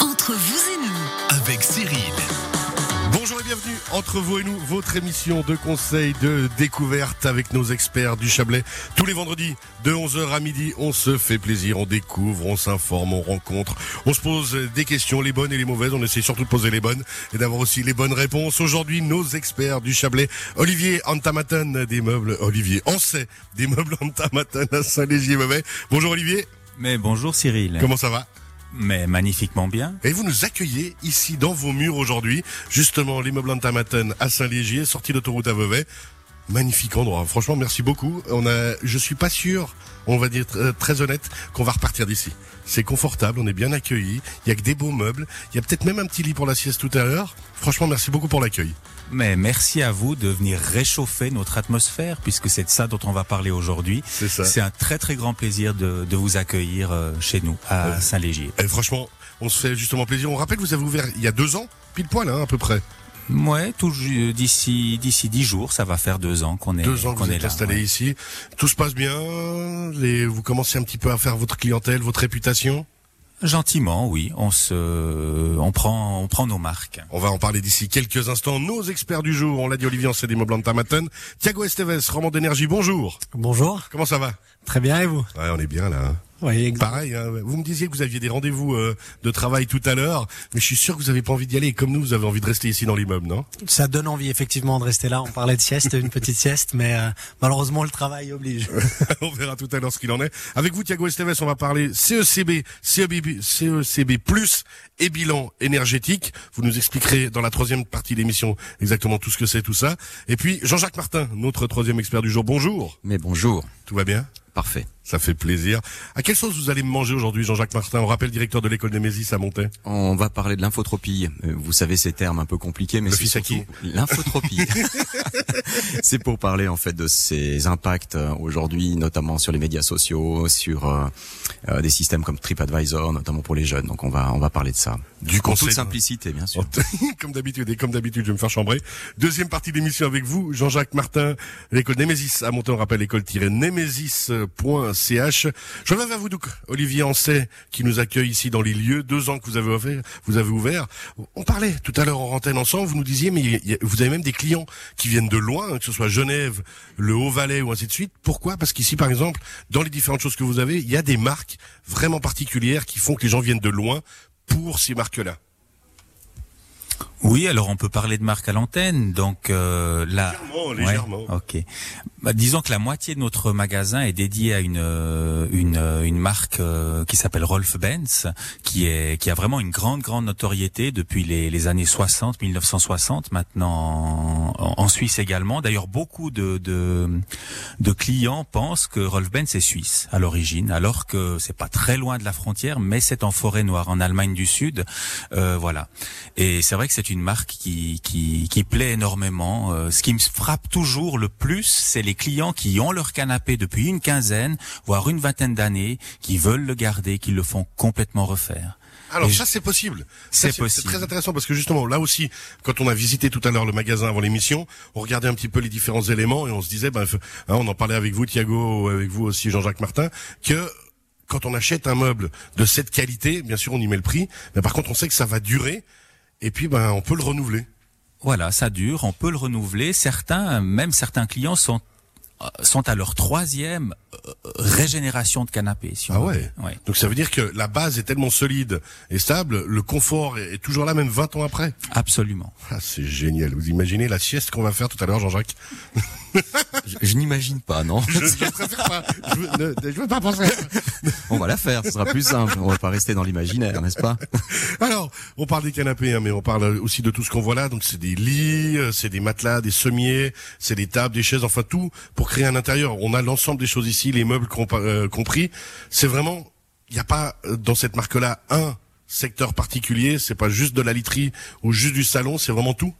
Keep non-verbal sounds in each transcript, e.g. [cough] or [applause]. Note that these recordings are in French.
Entre vous et nous, avec Cyril. Bonjour et bienvenue entre vous et nous, votre émission de conseil de découverte avec nos experts du Chablais. Tous les vendredis de 11h à midi, on se fait plaisir, on découvre, on s'informe, on rencontre, on se pose des questions, les bonnes et les mauvaises. On essaie surtout de poser les bonnes et d'avoir aussi les bonnes réponses. Aujourd'hui, nos experts du Chablais, Olivier Antamaten des meubles, Olivier sait des meubles Antamaten à Saint-Légier-Mauvais. Bonjour Olivier. Mais bonjour Cyril. Comment ça va? Mais magnifiquement bien. Et vous nous accueillez ici dans vos murs aujourd'hui, justement l'immeuble Antamaten à Saint-Légier, sortie d'autoroute à Vevey. Magnifique endroit. Franchement, merci beaucoup. On a, je suis pas sûr, on va dire très honnête, qu'on va repartir d'ici. C'est confortable, on est bien accueillis. Il y a que des beaux meubles. Il y a peut-être même un petit lit pour la sieste tout à l'heure. Franchement, merci beaucoup pour l'accueil. Mais merci à vous de venir réchauffer notre atmosphère, puisque c'est de ça dont on va parler aujourd'hui. C'est ça. C'est un très très grand plaisir de, de vous accueillir euh, chez nous, à Euh, Saint-Légier. Et franchement, on se fait justement plaisir. On rappelle, vous avez ouvert il y a deux ans, pile poil, hein, à peu près. Ouais, tout d'ici d'ici dix jours, ça va faire deux ans qu'on est Deux ans que qu'on est là. installé ouais. ici. Tout se passe bien. Les, vous commencez un petit peu à faire votre clientèle, votre réputation. Gentiment, oui. On se, on prend, on prend nos marques. On va en parler d'ici quelques instants. Nos experts du jour, on l'a dit Olivier Ancet des Meubles Antamaten. Thiago Esteves, Roman d'énergie, bonjour. Bonjour, Comment ça va? Très bien et vous? Ouais, on est bien là. Oui, exact. Pareil, hein, vous me disiez que vous aviez des rendez-vous euh, de travail tout à l'heure, mais je suis sûr que vous avez pas envie d'y aller. Et comme nous, vous avez envie de rester ici dans l'immeuble, non? Ça donne envie effectivement de rester là. On parlait de sieste, une petite sieste, mais euh, malheureusement le travail oblige. [laughs] On verra tout à l'heure ce qu'il en est. Avec vous, Thiago Esteves, on va parler CECB, CEB, CECB+, et bilan énergétique. Vous nous expliquerez dans la troisième partie de l'émission exactement tout ce que c'est, tout ça. Et puis, Jean-Jacques Martin, notre troisième expert du jour. Bonjour. Mais bonjour. Tout va bien? Parfait. Ça fait plaisir. À quelle sauce vous allez me manger aujourd'hui, Jean-Jacques Martin? On rappelle directeur de l'école des Mésis à Montaix. On va parler de l'infotropie. Euh, Vous savez ces termes un peu compliqués, mais c'est surtout l'infotropie. [laughs] [laughs] c'est pour parler en fait de ses impacts euh, aujourd'hui, notamment sur les médias sociaux, sur euh, des systèmes comme TripAdvisor, notamment pour les jeunes. Donc on va on va parler de ça. Du en conseil. toute simplicité, bien sûr. [laughs] comme d'habitude, et comme d'habitude, je vais me faire chambrer. Deuxième partie d'émission avec vous, Jean-Jacques Martin, l'école Némésis à Montaix, on rappelle Je reviens vers vous, donc, Olivier Ancet, qui nous accueille ici dans les lieux, deux ans que vous avez ouvert, vous avez ouvert. On parlait tout à l'heure en antenne ensemble, vous nous disiez, mais vous avez même des clients qui viennent de loin, hein, que ce soit Genève, le Haut-Valais ou ainsi de suite. Pourquoi? Parce qu'ici, par exemple, dans les différentes choses que vous avez, il y a des marques vraiment particulières qui font que les gens viennent de loin pour ces marques-là. Oui, alors on peut parler de marque à l'antenne. Donc euh, là, Légèrement, légèrement. Ouais, ok. Bah, disons que la moitié de notre magasin est dédié à une euh, une, euh, une marque euh, qui s'appelle Rolf Benz, qui est qui a vraiment une grande grande notoriété depuis les, les années 60, 1960 maintenant en, en Suisse également. D'ailleurs, beaucoup de, de de clients pensent que Rolf Benz est suisse à l'origine, alors que c'est pas très loin de la frontière, mais c'est en forêt noire en Allemagne du Sud. Euh, voilà. Et c'est vrai que c'est une marque qui, qui, qui plaît énormément. Euh, ce qui me frappe toujours le plus, c'est les clients qui ont leur canapé depuis une quinzaine, voire une vingtaine d'années, qui veulent le garder, qui le font complètement refaire. Alors ça c'est possible. C'est possible. C'est très intéressant parce que justement là aussi, quand on a visité tout à l'heure le magasin avant l'émission, on regardait un petit peu les différents éléments et on se disait, ben, hein, on en parlait avec vous Thiago, avec vous aussi Jean-Jacques Martin, que quand on achète un meuble de cette qualité, bien sûr on y met le prix, mais par contre on sait que ça va durer et puis ben on peut le renouveler. Voilà, ça dure, on peut le renouveler. Certains, même certains clients sont sont à leur troisième euh, régénération de canapé. Si on Ah ouais. ouais. Donc ça veut dire que la base est tellement solide et stable, le confort est est toujours là même 20 ans après. Absolument. Ah, c'est génial. Vous imaginez la sieste qu'on va faire tout à l'heure Jean-Jacques? Je, je n'imagine pas, non je, je préfère pas. Je ne- je veux pas penser. On va la faire, ce sera plus simple. On va pas rester dans l'imaginaire, n'est-ce pas? Alors, on parle des canapés, hein, mais on parle aussi de tout ce qu'on voit là. Donc, c'est des lits, euh, c'est des matelas, des sommiers, c'est des tables, des chaises, enfin tout pour créer un intérieur. On a l'ensemble des choses ici, les meubles euh, compris. C'est vraiment, il n'y a pas euh, dans cette marque-là un secteur particulier. C'est pas juste de la literie ou juste du salon. C'est vraiment tout.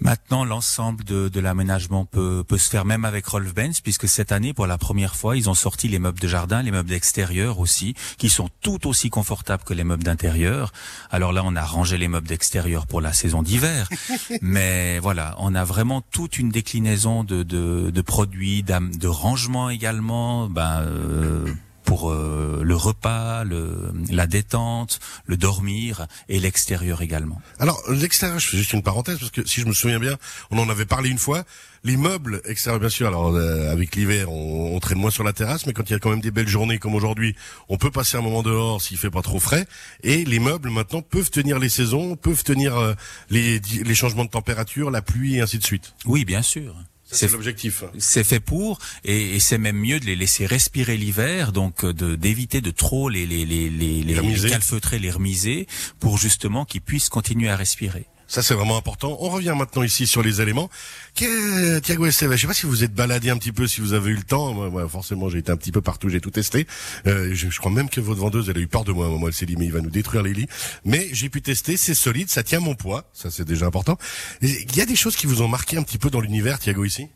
Maintenant, l'ensemble de, de l'aménagement peut, peut se faire même avec Rolf Benz, puisque cette année, pour la première fois, ils ont sorti les meubles de jardin, les meubles d'extérieur aussi, qui sont tout aussi confortables que les meubles d'intérieur. Alors là, on a rangé les meubles d'extérieur pour la saison d'hiver, [laughs] mais voilà, on a vraiment toute une déclinaison de, de, de produits, de rangement également. Ben, euh, pour euh, le repas, le, la détente, le dormir et l'extérieur également. Alors l'extérieur, je fais juste une parenthèse parce que si je me souviens bien, on en avait parlé une fois. Les meubles extérieurs, bien sûr. Alors euh, avec l'hiver, on, on, traîne moins sur la terrasse, mais quand il y a quand même des belles journées comme aujourd'hui, on peut passer un moment dehors s'il fait pas trop frais. Et les meubles maintenant peuvent tenir les saisons, peuvent tenir euh, les, les changements de température, la pluie et ainsi de suite. Oui, bien sûr. C'est l'objectif. C'est fait pour, et, et c'est même mieux de les laisser respirer l'hiver, donc euh, de d'éviter de trop les les les les, les, les calfeutrer, les remiser, pour justement qu'ils puissent continuer à respirer. Ça, c'est vraiment important. On revient maintenant ici sur les éléments. Thiago Esteve, je sais pas si vous êtes baladé un petit peu, si vous avez eu le temps. Moi, forcément, j'ai été un petit peu partout, j'ai tout testé. Euh, je, je, crois même que votre vendeuse, elle a eu peur de moi. Moi, elle s'est dit, mais il va nous détruire les lits. Mais j'ai pu tester, c'est solide, ça tient mon poids. Ça, c'est déjà important. Il y a des choses qui vous ont marqué un petit peu dans l'univers, Thiago, ici?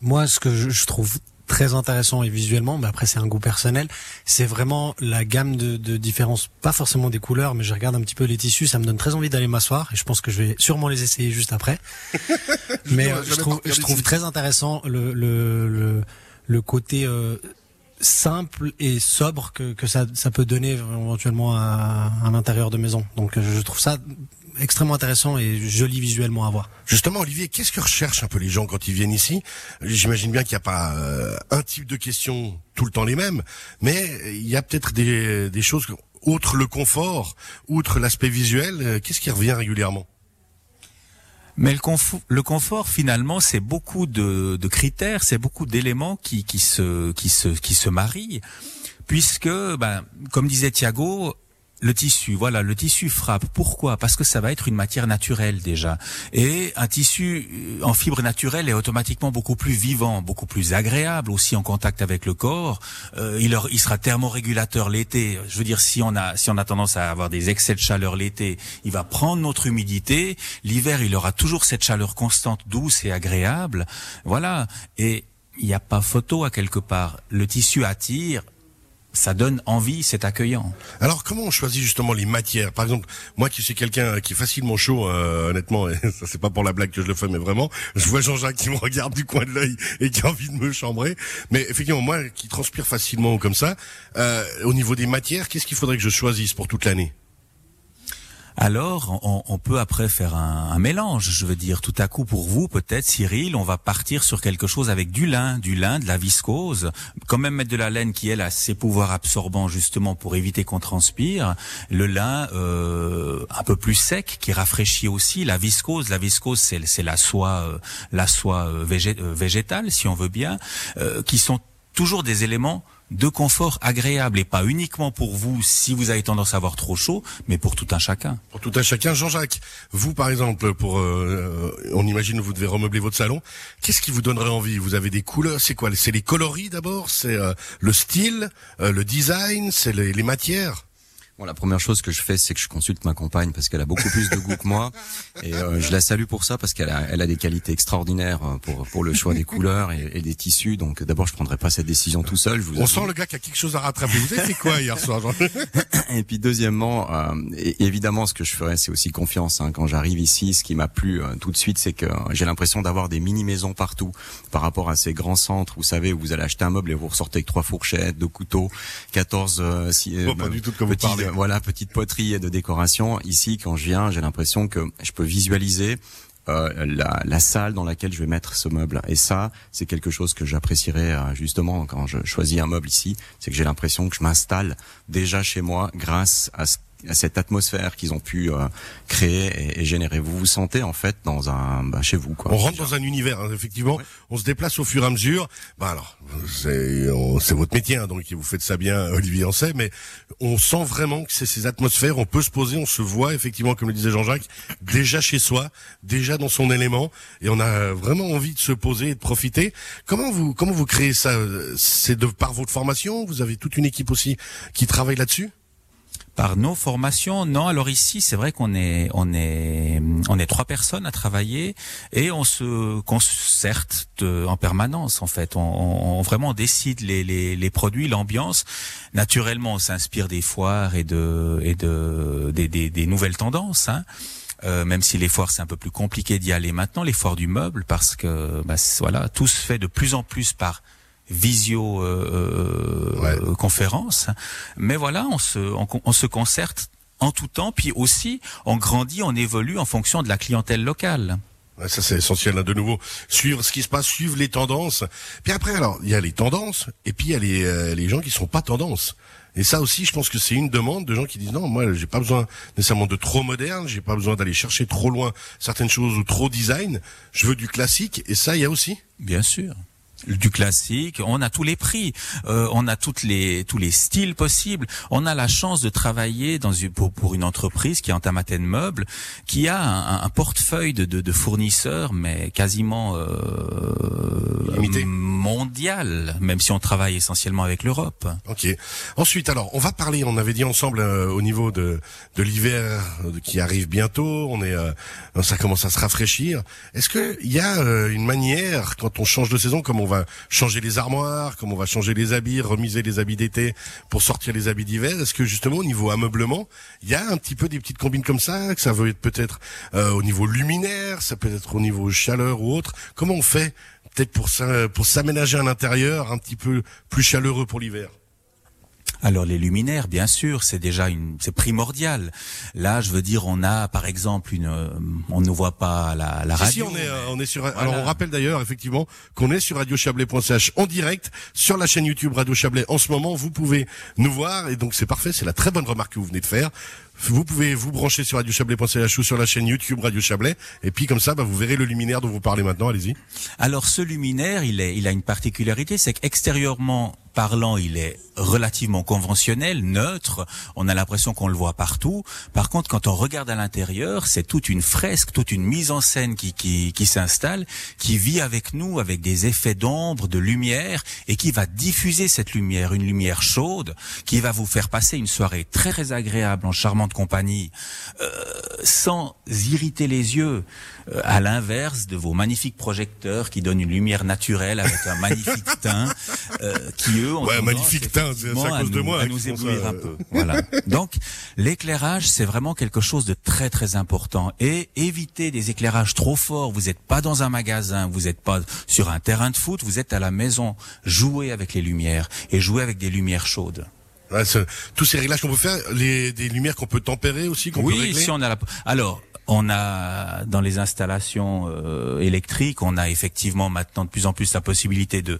Moi, ce que je, je trouve très intéressant et visuellement, mais après c'est un goût personnel. C'est vraiment la gamme de, de différences, pas forcément des couleurs, mais je regarde un petit peu les tissus, ça me donne très envie d'aller m'asseoir et je pense que je vais sûrement les essayer juste après. [laughs] mais euh, je trouve, je trouve très intéressant le le, le, le côté euh, simple et sobre que, que ça, ça peut donner éventuellement à, à l'intérieur de maison. Donc je trouve ça extrêmement intéressant et joli visuellement à voir. Justement, Olivier, qu'est-ce que recherchent un peu les gens quand ils viennent ici? J'imagine bien qu'il n'y a pas euh, un type de questions tout le temps les mêmes, mais il y a peut-être des, des choses, outre le confort, outre l'aspect visuel, euh, qu'est-ce qui revient régulièrement? Mais le confort, le confort finalement, c'est beaucoup de, de critères, c'est beaucoup d'éléments qui, qui, se, qui, se, qui se marient, puisque, ben, comme disait Thiago, le tissu, voilà, le tissu frappe. Pourquoi? Parce que ça va être une matière naturelle déjà. Et un tissu euh, en fibre naturelle est automatiquement beaucoup plus vivant, beaucoup plus agréable aussi en contact avec le corps. Euh, il, il, sera thermorégulateur l'été. Je veux dire, si on a si on a tendance à avoir des excès de chaleur l'été, il va prendre notre humidité. L'hiver, il aura toujours cette chaleur constante, douce et agréable. Voilà. Et il n'y a pas photo à quelque part. Le tissu attire, ça donne envie, c'est accueillant. Alors comment on choisit justement les matières? Par exemple, moi qui suis quelqu'un qui est facilement chaud, euh, honnêtement, [laughs] et ça c'est pas pour la blague que je le fais, mais vraiment, je vois Jean-Jacques qui me regarde du coin de l'œil et qui a envie de me chambrer. Mais effectivement, moi qui transpire facilement comme ça, euh, au niveau des matières, qu'est-ce qu'il faudrait que je choisisse pour toute l'année? Alors on, on, peut après faire un, un, mélange. Je veux dire, tout à coup pour vous, peut-être Cyril, on va partir sur quelque chose avec du lin, du lin, de la viscose, quand même mettre de la laine qui elle a ses pouvoirs absorbants justement pour éviter qu'on transpire. Le lin euh, un peu plus sec qui rafraîchit aussi. La viscose, la viscose c'est la soie, euh, la soie euh, végétale si on veut bien, euh, qui sont toujours des éléments de confort agréable et pas uniquement pour vous si vous avez tendance à avoir trop chaud, mais pour tout un chacun. Pour tout un chacun. Jean-Jacques, vous par exemple, pour euh, on imagine vous devez remeubler votre salon. Qu'est-ce qui vous donnerait envie? Vous avez des couleurs, c'est quoi? C'est les coloris d'abord, c'est euh, le style, euh, le design, c'est les, les matières? Bon, la première chose que je fais, c'est que je consulte ma compagne parce qu'elle a beaucoup plus de goût que moi, et euh, je la salue pour ça parce qu'elle a, elle a des qualités extraordinaires euh, pour pour le choix des couleurs et, et des tissus. Donc d'abord, je prendrai pas cette décision tout seul. Je vous On sent le gars qui a quelque chose à rattraper. Vous avez fait quoi hier soir [laughs] Et puis deuxièmement, euh, et évidemment, ce que je ferais, c'est aussi confiance. Hein. Quand j'arrive ici, ce qui m'a plu euh, tout de suite, c'est que j'ai l'impression d'avoir des mini maisons partout par rapport à ces grands centres. Vous savez, où vous allez acheter un meuble et vous ressortez avec trois fourchettes, deux couteaux, 14 euh, si, oh, pas du tout de quoi vous parlez voilà, petite poterie de décoration. Ici, quand je viens, j'ai l'impression que je peux visualiser euh, la, la, salle dans laquelle je vais mettre ce meuble. Et ça, c'est quelque chose que j'apprécierais euh, justement quand je choisis un meuble ici, c'est que j'ai l'impression que je m'installe déjà chez moi grâce à ce à cette atmosphère qu'ils ont pu euh, créer et, et, générer. Vous vous sentez en fait dans un bah, chez vous quoi. On rentre dans un univers hein, effectivement. On se déplace au fur et à mesure. Bah alors c'est votre métier hein, donc vous faites ça bien Olivier en sait mais on sent vraiment que c'est ces atmosphères. On peut se poser, on se voit effectivement comme le disait Jean-Jacques déjà chez soi, déjà dans son élément et on a vraiment envie de se poser et de profiter. Comment vous comment vous créez ça? C'est de par votre formation? Vous avez toute une équipe aussi qui travaille là-dessus? Par nos formations. Non, alors ici, c'est vrai qu'on est, on est, on est trois personnes à travailler et on se concerte en permanence. En fait, on, on vraiment décide les, les, les produits, l'ambiance. Naturellement, on s'inspire des foires et de, et de, des, des, des nouvelles tendances. Hein. Euh, même si les foires c'est un peu plus compliqué d'y aller maintenant, les foires du meuble, parce que bah, voilà, tout se fait de plus en plus par visio euh, conférence. Mais voilà, on se, on, on se concerte en tout temps, puis aussi on grandit, on évolue en fonction de la clientèle locale. Ouais, ça c'est essentiel hein, de nouveau. Suivre ce qui se passe, suivre les tendances. Puis après, alors il y a les tendances et puis il y a les, euh, les gens qui sont pas tendances. Et ça aussi, je pense que c'est une demande de gens qui disent non, moi j'ai pas besoin nécessairement de trop moderne, j'ai pas besoin d'aller chercher trop loin certaines choses ou trop design. Je veux du classique et ça il y a aussi. Bien sûr du classique, on a tous les prix, euh, on a toutes les tous les styles possibles. On a la chance de travailler dans une, pour, pour une entreprise qui est en Tamaten Meubles, qui a un, un portefeuille de, de, de, fournisseurs, mais quasiment euh, mondial, même si on travaille essentiellement avec l'Europe. Ok. Ensuite, alors, on va parler. On avait dit ensemble euh, au niveau de de l'hiver qui arrive bientôt. On est, euh, ça commence à se rafraîchir. Est-ce que il y a euh, une manière quand on change de saison, comme on va changer les armoires, comme on va changer les habits, remiser les habits d'été pour sortir les habits d'hiver. Est-ce que justement au niveau ameublement, il y a un petit peu des petites combines comme ça, que ça veut être peut-être euh, au niveau luminaire, ça peut être au niveau chaleur ou autre. Comment on fait peut-être pour pour s'aménager un intérieur un petit peu plus chaleureux pour l'hiver? Alors les luminaires, bien sûr, c'est déjà une, c'est primordial. Là, je veux dire, on a par exemple une, euh, on ne voit pas la, la radio. Si, on est, euh, on est sur. Alors on rappelle d'ailleurs effectivement qu'on est sur radiochablais.ch en direct sur la chaîne YouTube Radio Chablais. En ce moment, vous pouvez nous voir et donc c'est parfait. C'est la très bonne remarque que vous venez de faire. Vous pouvez vous brancher sur radiochablais.ch ou sur la chaîne YouTube Radio Chablais. Et puis comme ça, bah, vous verrez le luminaire dont vous parlez maintenant. Allez-y. Alors ce luminaire, il, est, il a une particularité, c'est qu'extérieurement parlant, il est relativement conventionnel, neutre. On a l'impression qu'on le voit partout. Par contre, quand on regarde à l'intérieur, c'est toute une fresque, toute une mise en scène qui, qui, qui s'installe, qui vit avec nous, avec des effets d'ombre, de lumière, et qui va diffuser cette lumière, une lumière chaude, qui va vous faire passer une soirée très agréable en charmante compagnie, euh, sans irriter les yeux. Euh, à l'inverse de vos magnifiques projecteurs qui donnent une lumière naturelle avec un magnifique teint, euh, qui eux ont ouais, magnifique teint, c'est à cause de moi, à nous éblouir un peu. Voilà. Donc l'éclairage, c'est vraiment quelque chose de très très important et évitez des éclairages trop forts. Vous n'êtes pas dans un magasin, vous n'êtes pas sur un terrain de foot, vous êtes à la maison. Jouez avec les lumières et jouez avec des lumières chaudes. Ouais, tous ces réglages qu'on peut faire, les, des lumières qu'on peut tempérer aussi, qu'on oui, peut régler. si on a la. Alors, on a dans les installations euh, électriques, on a effectivement maintenant de plus en plus la possibilité de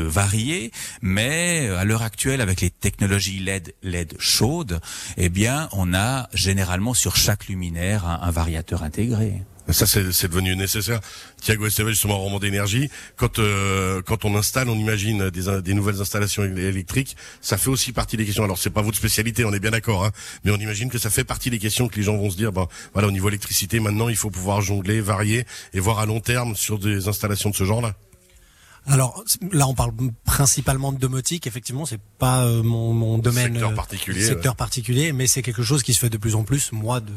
varier, mais à l'heure actuelle, avec les technologies LED LED chaudes, eh bien, on a généralement sur chaque luminaire un variateur intégré. Ça, c'est devenu nécessaire. Thiago Esteve, justement, en roman d'énergie. Quand euh, quand on installe, on imagine des, des nouvelles installations électriques. Ça fait aussi partie des questions. Alors, c'est pas votre spécialité, on est bien d'accord, hein, mais on imagine que ça fait partie des questions que les gens vont se dire. Ben, voilà, au niveau électricité, maintenant, il faut pouvoir jongler, varier et voir à long terme sur des installations de ce genre-là. Alors là, on parle principalement de domotique. Effectivement, c'est pas euh, mon, mon, domaine secteur particulier, secteur particulier, mais c'est quelque chose qui se fait de plus en plus. Moi, de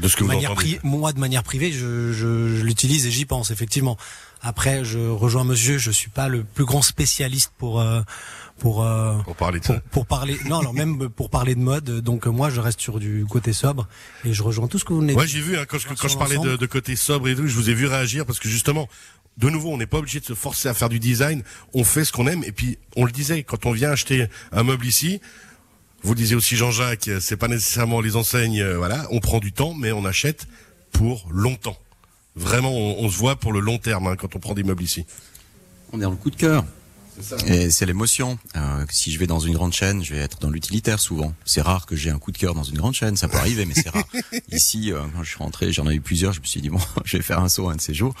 de ce que manière moi, de manière privée, je, je, je l'utilise et j'y pense effectivement. Après, je rejoins Monsieur. Je suis pas le plus grand spécialiste pour euh, pour euh, pour parler de pour, ça. pour parler non alors même [laughs] pour parler de mode donc moi je reste sur du côté sobre et je rejoins tout ce que vous venez ouais j'ai vu hein, quand, je, quand je parlais de, de, côté sobre et tout je vous ai vu réagir parce que justement de nouveau on n'est pas obligé de se forcer à faire du design on fait ce qu'on aime et puis on le disait quand on vient acheter un meuble ici vous disiez aussi Jean-Jacques, c'est pas nécessairement les enseignes, euh, voilà, on prend du temps, mais on achète pour longtemps. Vraiment, on, on se voit pour le long terme hein, quand on prend des meubles ici. On est dans le coup de cœur. Et c'est l'émotion. Euh, si je vais dans une grande chaîne, je vais être dans l'utilitaire souvent. C'est rare que j'ai un coup de cœur dans une grande chaîne, ça peut arriver, mais c'est rare. [laughs] Ici, euh, quand je suis rentré, j'en ai eu plusieurs. Je me suis dit bon, [laughs] je vais faire un saut un de ces jours.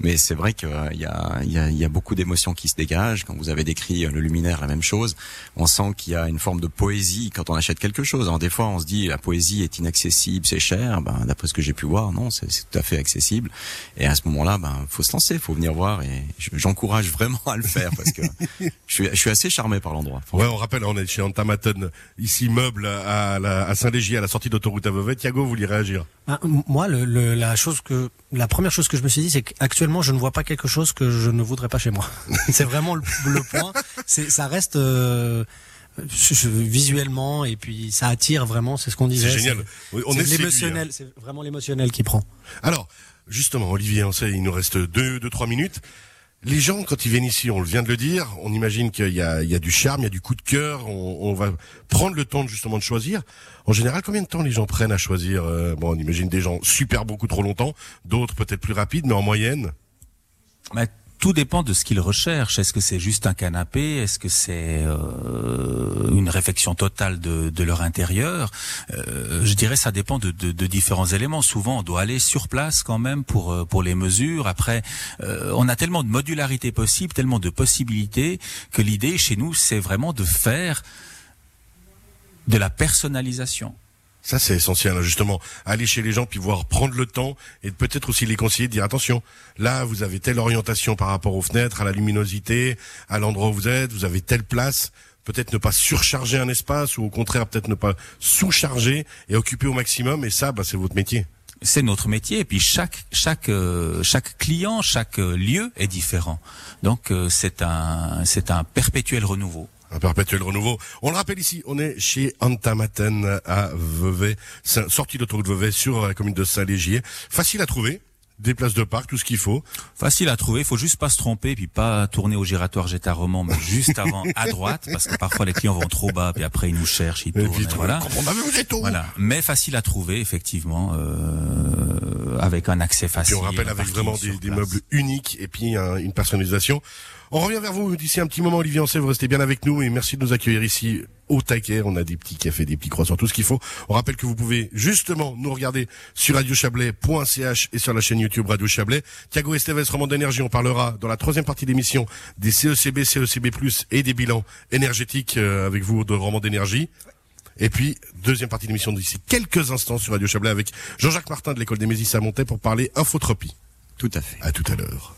Mais c'est vrai qu'il euh, y a, y, a, y a beaucoup d'émotions qui se dégagent. Quand vous avez décrit euh, le luminaire, la même chose. On sent qu'il y a une forme de poésie quand on achète quelque chose. Alors des fois, on se dit la poésie est inaccessible, c'est cher. Ben d'après ce que j'ai pu voir, non, c'est tout à fait accessible. Et à ce moment-là, ben faut se lancer, faut venir voir. Et j'encourage vraiment à le faire parce que [laughs] je, suis, je suis assez charmé par l'endroit. Ouais, on rappelle, on est chez Antamaton, ici meuble à, la, à Saint-Légier, à la sortie d'autoroute à Vevey. Thiago, vous voulez réagir? Ah, Moi, le, le, la chose que, la première chose que je me suis dit, c'est qu'actuellement, je ne vois pas quelque chose que je ne voudrais pas chez moi. [laughs] c'est vraiment le, le point. C'est, ça reste. Euh, visuellement et puis ça attire vraiment c'est ce qu'on disait c'est génial on est, l'émotionnel c'est vraiment l'émotionnel qui prend alors justement Olivier on sait il nous reste deux deux trois minutes Les gens, quand ils viennent ici, on vient de le dire, on imagine qu'il y a, du charme, il y a du coup de cœur, on, va prendre le temps justement de choisir. En général, combien de temps les gens prennent à choisir euh, Bon, on imagine des gens super beaucoup trop longtemps, d'autres peut-être plus rapides, mais en moyenne? Mais tout dépend de ce qu'ils recherchent. Est-ce que c'est juste un canapé? Est-ce que c'est euh, une réflexion totale de, de leur intérieur? Euh, Je dirais ça dépend de, de, de différents éléments. Souvent, on doit aller sur place quand même pour euh, pour les mesures. Après, euh, on a tellement de modularité possible, tellement de possibilités que l'idée chez nous, c'est vraiment de faire de la personnalisation. Ça, c'est essentiel, hein, justement. Aller chez les gens, puis voir prendre le temps et peut-être aussi les conseiller de dire attention, là, vous avez telle orientation par rapport aux fenêtres, à la luminosité, à l'endroit où vous êtes, vous avez telle place. Peut-être ne pas surcharger un espace ou au contraire peut-être ne pas sous-charger et occuper au maximum. Et ça, bah, c'est votre métier. c'est notre métier et puis chaque chaque euh, chaque client, chaque euh, lieu est différent. Donc euh, c'est un c'est un perpétuel renouveau. Un perpétuel renouveau. On le rappelle ici, on est chez Antamaten à Vevey, sortie d'autoroute Vevey sur la commune de Saint-Légier. Facile à trouver, des places de parc, tout ce qu'il faut. Facile à trouver, il faut juste pas se tromper puis pas tourner au giratoire Jetta Roman mais [laughs] juste avant à droite parce que parfois les clients vont trop bas puis après ils nous cherchent, ils Et tournent puis, et voilà. on avait vous Voilà, mais facile à trouver effectivement euh, avec un accès Puis facile. on rappelle avec vraiment des, meubles uniques et puis un- une personnalisation. On revient vers vous d'ici un petit moment, Olivier Ancet, vous restez bien avec nous et merci de nous accueillir ici au taquet. On a des petits cafés, des petits croissants, tout ce qu'il faut. On rappelle que vous pouvez justement nous regarder sur radiochablais.ch et sur la chaîne YouTube Radio Chablais. Thiago Esteves, Roman d'énergie, on parlera dans la troisième partie d'émission des CECB, CECB+, et des bilans énergétiques euh, avec vous de Roman d'énergie. Et puis, deuxième partie d'émission d'ici quelques instants sur Radio Chablais avec Jean-Jacques Martin de l'école des Mésis à Montaix pour parler infotropie. Tout à fait. À tout à l'heure.